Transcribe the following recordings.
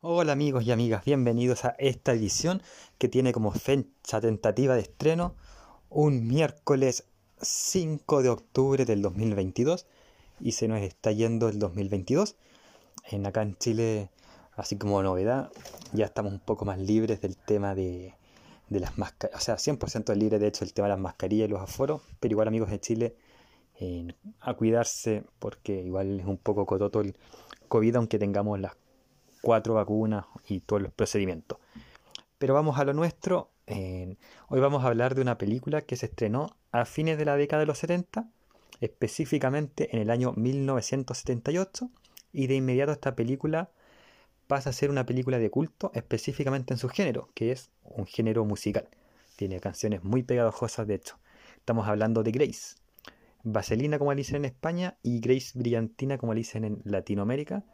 Hola amigos y amigas, bienvenidos a esta edición que tiene como fecha tentativa de estreno un miércoles 5 de octubre del 2022 y se nos está yendo el 2022. En acá en Chile, así como novedad, ya estamos un poco más libres del tema de, las mascarillas, o sea, 100% libre de hecho el tema de las mascarillas y los aforos, pero igual amigos de Chile, a cuidarse porque igual es un poco cototo el COVID aunque tengamos las cuatro vacunas y todos los procedimientos. Pero vamos a lo nuestro. hoy vamos a hablar de una película que se estrenó a fines de la década de los 70, específicamente en el año 1978, y de inmediato esta película pasa a ser una película de culto, específicamente en su género, que es un género musical. Tiene canciones muy pegajosas, de hecho. Estamos hablando de Grace. Vaselina, como dicen en España, y Grace Brillantina, como dicen en Latinoamérica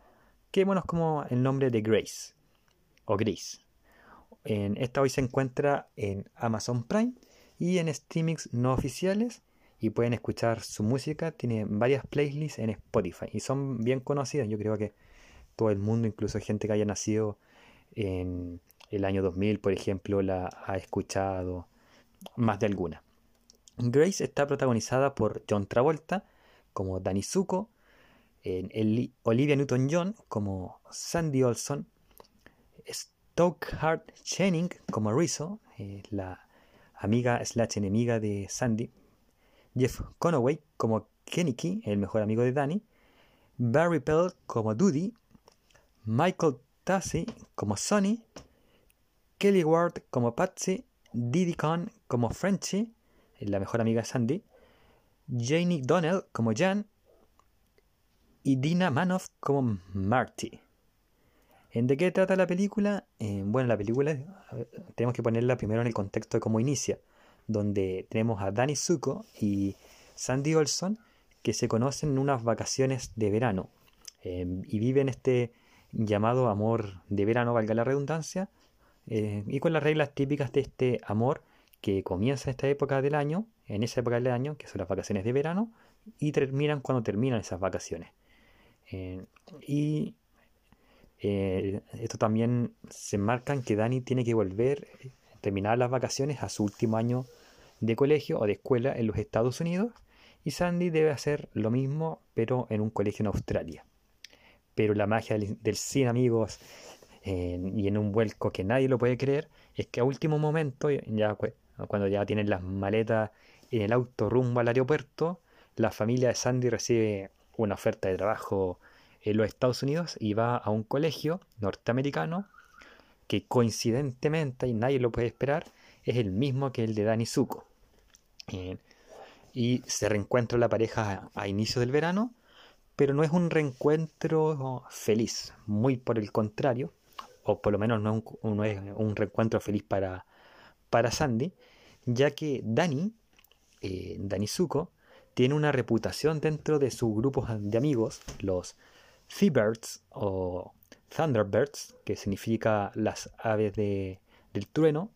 que bueno, es como el nombre de Grace o Grace. En esta hoy se encuentra en Amazon Prime y en streamings no oficiales y pueden escuchar su música. Tiene varias playlists en Spotify y son bien conocidas. Yo creo que todo el mundo, incluso gente que haya nacido en el año 2000, por ejemplo, la ha escuchado más de alguna. Grace está protagonizada por John Travolta como Danny Zuko, Olivia Newton-John como Sandy Olson, Stokehart Channing como Rizzo, eh, la amiga slash enemiga de Sandy, Jeff Conaway como Kenicky, el mejor amigo de Danny, Barry Pell como Doody, Michael Tassi como Sonny, Kelly Ward como Patsy, Diddy Khan como Frenchie, la mejor amiga de Sandy, Janie Donnell como Jan y Dina Manoff como Marty. ¿En de qué trata la película? Eh, bueno, la película tenemos que ponerla primero en el contexto de cómo inicia, donde tenemos a Danny Zuko y Sandy Olson que se conocen en unas vacaciones de verano eh, y viven este llamado amor de verano, valga la redundancia, eh, y con las reglas típicas de este amor que comienza en esta época del año, en esa época del año, que son las vacaciones de verano, y terminan cuando terminan esas vacaciones. Eh, y eh, esto también se marca en que Dani tiene que volver, terminar las vacaciones a su último año de colegio o de escuela en los Estados Unidos y Sandy debe hacer lo mismo pero en un colegio en Australia. Pero la magia del, cine amigos eh, y en un vuelco que nadie lo puede creer es que a último momento, ya cuando ya tienen las maletas en el auto rumbo al aeropuerto, la familia de Sandy recibe una oferta de trabajo en los Estados Unidos y va a un colegio norteamericano que coincidentemente, y nadie lo puede esperar, es el mismo que el de Danny Zuko. Eh, y se reencuentra la pareja a, inicio del verano, pero no es un reencuentro feliz, muy por el contrario, o por lo menos no es un, reencuentro feliz para, para Sandy, ya que Danny, eh, Danny Zuko, tiene una reputación dentro de su grupo de amigos, los Seabirds o Thunderbirds, que significa las aves de, del trueno,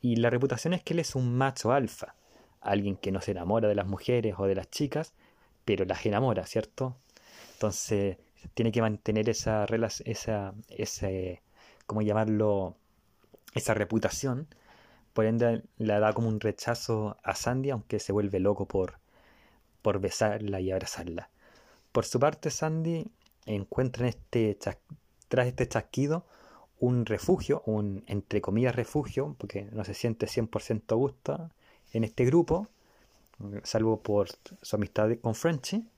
y la reputación es que él es un macho alfa, alguien que no se enamora de las mujeres o de las chicas, pero las enamora, ¿cierto? Entonces tiene que mantener esa, esa, ese, ¿cómo llamarlo? Esa reputación. Por ende, la da como un rechazo a Sandy, aunque se vuelve loco por, por besarla y abrazarla. Por su parte, Sandy encuentra en este tras este chasquido un refugio, un entre comillas refugio, porque no se siente 100% a gusto en este grupo, salvo por su amistad con Frenchy,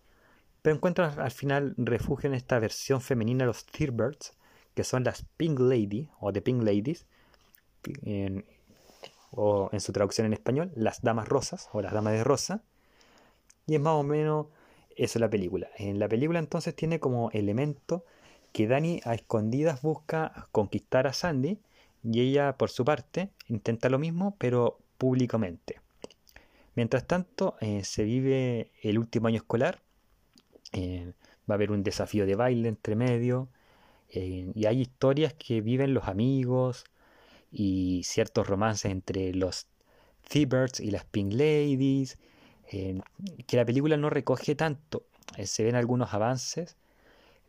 pero encuentra al final refugio en esta versión femenina de los Thunderbirds, que son las Pink Lady o The Pink Ladies, o en su traducción en español, las Damas Rosas o las Damas de Rosa, y es más o menos eso la película. En la película entonces tiene como elemento que Dani a escondidas busca conquistar a Sandy y ella por su parte intenta lo mismo pero públicamente. Mientras tanto eh, se vive el último año escolar, eh, va a haber un desafío de baile entre medio eh, y hay historias que viven los amigos y ciertos romances entre los Thieberts y las Pink Ladies que la película no recoge tanto. Eh, se ven algunos avances,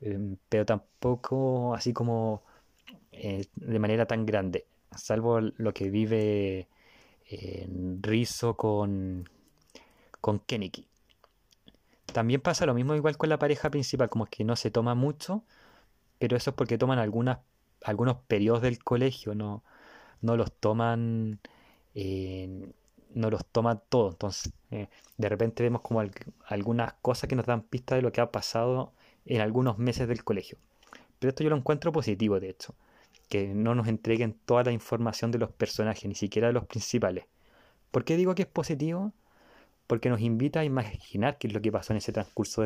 em, pero tampoco así como eh, de manera tan grande, salvo lo que vive en Rizzo con, con Kennedy. También pasa lo mismo igual con la pareja principal, como que no se toma mucho, pero eso es porque toman algunos periodos del colegio, no, no los toman eh, no los toman todos. Entonces, eh, de repente vemos como algunas cosas que nos dan pista de lo que ha pasado en algunos meses del colegio. Pero esto yo lo encuentro positivo, de hecho, que no nos entreguen toda la información de los personajes, ni siquiera de los principales. ¿Por qué digo que es positivo? Porque nos invita a imaginar qué es lo que pasó en ese transcurso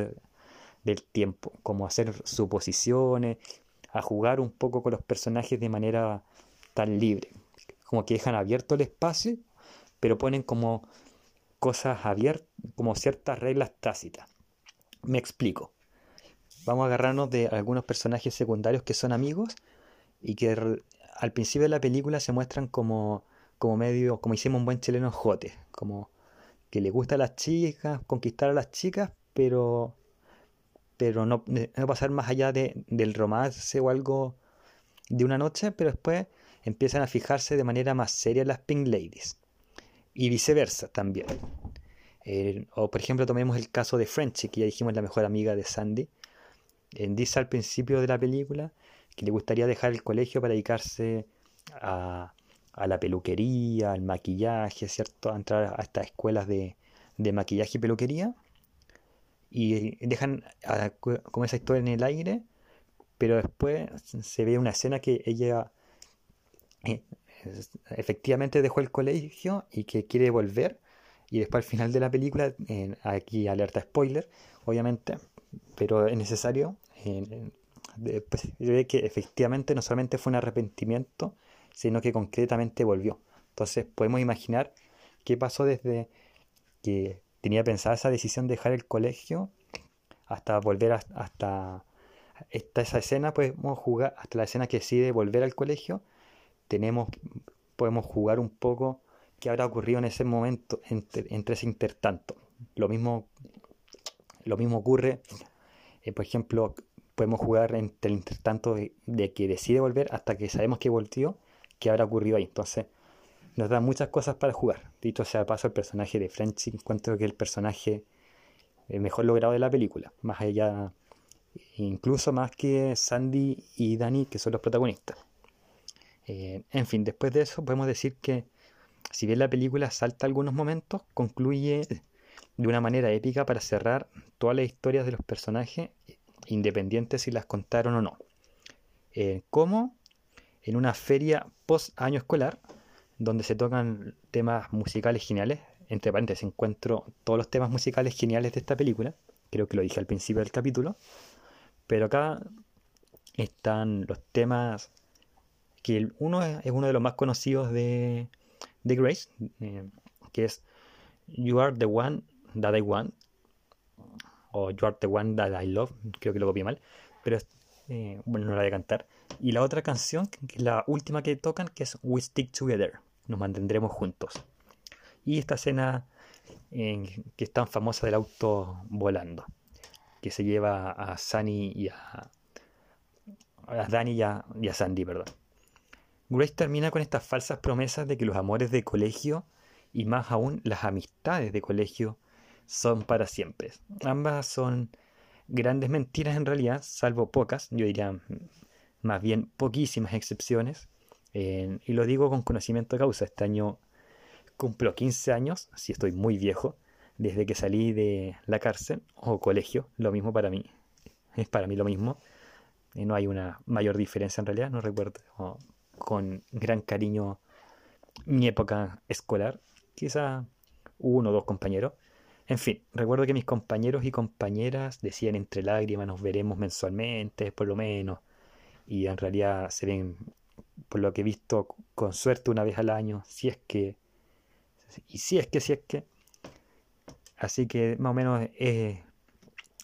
del tiempo, como hacer suposiciones, a jugar un poco con los personajes de manera tan libre, como que dejan abierto el espacio, pero ponen como cosas abiertas, como ciertas reglas tácitas. Me explico. Vamos a agarrarnos de algunos personajes secundarios que son amigos y que al principio de la película se muestran como, como medio, como hicimos un buen chileno jote, como que le gusta a las chicas, conquistar a las chicas, pero pero no, pasar más allá de, del romance o algo de una noche, pero después empiezan a fijarse de manera más seria las Pink Ladies. Y viceversa también. o por ejemplo tomemos el caso de Frenchy, que ya dijimos la mejor amiga de Sandy. dice al principio de la película que le gustaría dejar el colegio para dedicarse a, a la peluquería, al maquillaje, ¿cierto? A entrar a estas escuelas de, de maquillaje y peluquería. Y dejan como esa historia en el aire, pero después se ve una escena que ella eh, efectivamente dejó el colegio y que quiere volver. Y después al final de la película, aquí alerta spoiler, obviamente, pero es necesario. Pues, ve que efectivamente no solamente fue un arrepentimiento, sino que concretamente volvió. Entonces podemos imaginar qué pasó desde que tenía pensada esa decisión de dejar el colegio hasta volver hasta esa escena, podemos jugar hasta la escena que decide volver al colegio tenemos, podemos jugar un poco qué habrá ocurrido en ese momento, entre, ese intertanto. Lo mismo, lo mismo ocurre, eh, por ejemplo, podemos jugar entre el intertanto de, que decide volver hasta que sabemos que volvió, qué habrá ocurrido ahí. Entonces, nos da muchas cosas para jugar. Dicho sea paso, el personaje de Frenchy encuentro que el personaje eh, mejor logrado de la película, más allá, incluso más que Sandy y Danny, que son los protagonistas. Eh, en fin, después de eso podemos decir que si bien la película salta algunos momentos, concluye de una manera épica para cerrar todas las historias de los personajes, independientes si las contaron o no. Eh, como en una feria post año escolar, donde se tocan temas musicales geniales. Entre paréntesis, encuentro todos los temas musicales geniales de esta película. Creo que lo dije al principio del capítulo. Pero acá están los temas que uno es, uno de los más conocidos de, de Grace, eh, que es You are the one that I want, o You are the one that I love, creo que lo copié mal, pero eh, bueno, no la voy a cantar. Y la otra canción, que es la última que tocan, que es We Stick Together, nos mantendremos juntos. Y esta escena que es tan famosa del auto volando, que se lleva a Sunny y a, a Danny y a, y a Sandy, perdón. Grace termina con estas falsas promesas de que los amores de colegio y más aún las amistades de colegio son para siempre. Ambas son grandes mentiras en realidad, salvo pocas, yo diría más bien poquísimas excepciones. Y lo digo con conocimiento de causa. Este año cumplo 15 años, si estoy muy viejo, desde que salí de la cárcel o colegio, lo mismo para mí. Es para mí lo mismo. Eh, no hay una mayor diferencia en realidad, no recuerdo con gran cariño mi época escolar, quizá uno o dos compañeros. En fin, recuerdo que mis compañeros y compañeras decían entre lágrimas nos veremos mensualmente, por lo menos, y en realidad se ven, por lo que he visto, con suerte una vez al año, si es que, y si es que, si es que. Así que más o menos eh,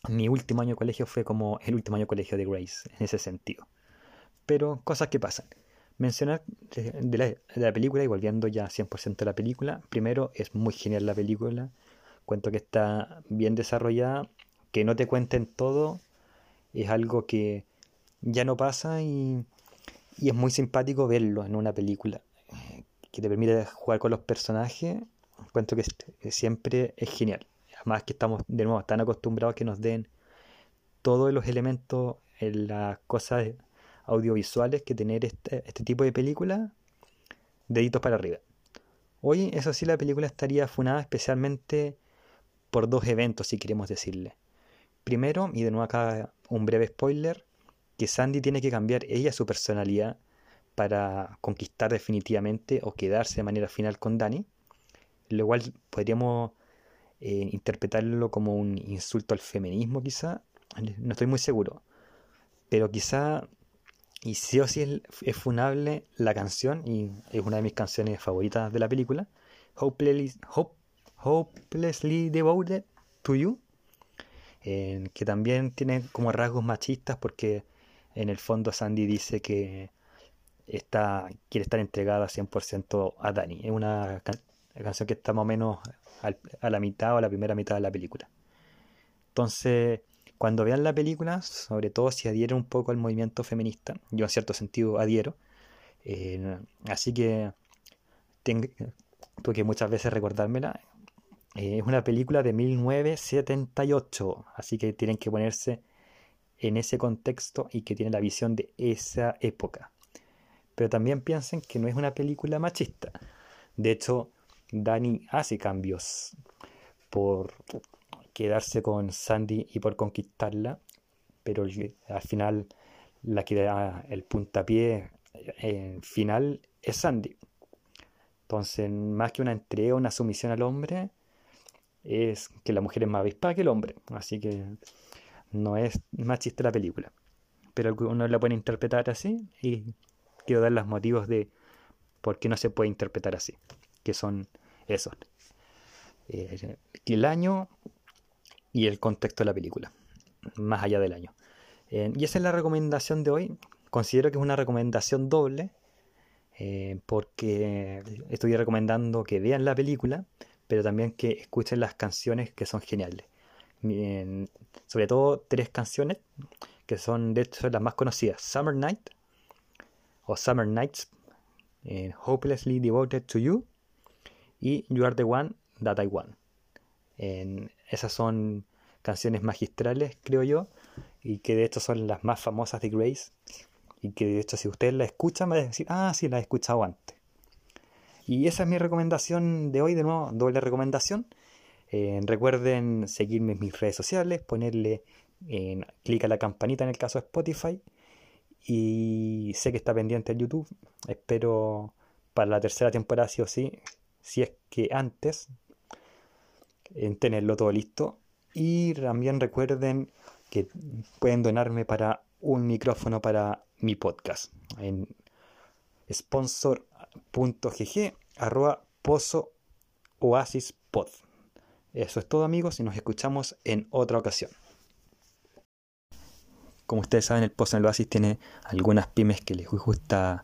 mi último año de colegio fue como el último año de colegio de Grace, en ese sentido. Pero cosas que pasan. Mencionar de la, película y volviendo ya 100% a la película, primero es muy genial la película, cuento que está bien desarrollada, que no te cuenten todo, es algo que ya no pasa y, y es muy simpático verlo en una película eh, que te permite jugar con los personajes. Encuentro que siempre es genial. Además que estamos de nuevo tan acostumbrados que nos den todos los elementos en las cosas audiovisuales que tener este, este tipo de película, deditos para arriba. Hoy, eso sí, la película estaría funada especialmente por dos eventos, si queremos decirle. Primero, y de nuevo acá un breve spoiler, que Sandy tiene que cambiar ella su personalidad para conquistar definitivamente o quedarse de manera final con Danny, lo cual podríamos eh, interpretarlo como un insulto al feminismo quizá, no estoy muy seguro, pero quizá, y sí o sí es, funable la canción, y es una de mis canciones favoritas de la película, Hopelessly, Devoted to You, que también tiene como rasgos machistas porque en el fondo Sandy dice que está, quiere estar entregada 100% a Danny. Es una canción que está más o menos a la mitad o a la primera mitad de la película. Entonces, cuando vean la película, sobre todo si adhieren un poco al movimiento feminista, yo en cierto sentido adhiero, eh, así que tengo, tuve que muchas veces recordármela. Eh, es una película de 1978, así que tienen que ponerse en ese contexto y que tiene la visión de esa época. Pero también piensen que no es una película machista. De hecho, Dani hace cambios por quedarse con Sandy y por conquistarla, pero al final la que da el puntapié eh, final es Sandy. Entonces, más que una entrega, una sumisión al hombre, es que la mujer es más avispada que el hombre. Así que no es machista la película. Pero uno la puede interpretar así y quiero dar los motivos de por qué no se puede interpretar así. Que son esos. Eh, el año y el contexto de la película. Más allá del año. Eh, y esa es la recomendación de hoy. Considero que es una recomendación doble. Eh, porque estoy recomendando que vean la película, pero también que escuchen las canciones que son geniales sobre todo tres canciones que son de hecho las más conocidas: Summer Night o Summer Nights, eh, Hopelessly Devoted to You y You Are the One That I Want. Esas son canciones magistrales, creo yo, y que de hecho son las más famosas de Grace. Y que de hecho, si ustedes la escuchan, van a decir, ah, sí, la he escuchado antes. Y esa es mi recomendación de hoy, de nuevo, doble recomendación. Eh, recuerden seguirme en mis redes sociales, ponerle en, clic a la campanita en el caso de Spotify. Y sé que está pendiente en YouTube. Espero para la tercera temporada, sí o sí, si es que antes, en tenerlo todo listo. Y también recuerden que pueden donarme para un micrófono para mi podcast en sponsor.gg arroba pozo. Eso es todo amigos y nos escuchamos en otra ocasión. Como ustedes saben, el Pozo en el Oasis tiene algunas pymes que les gusta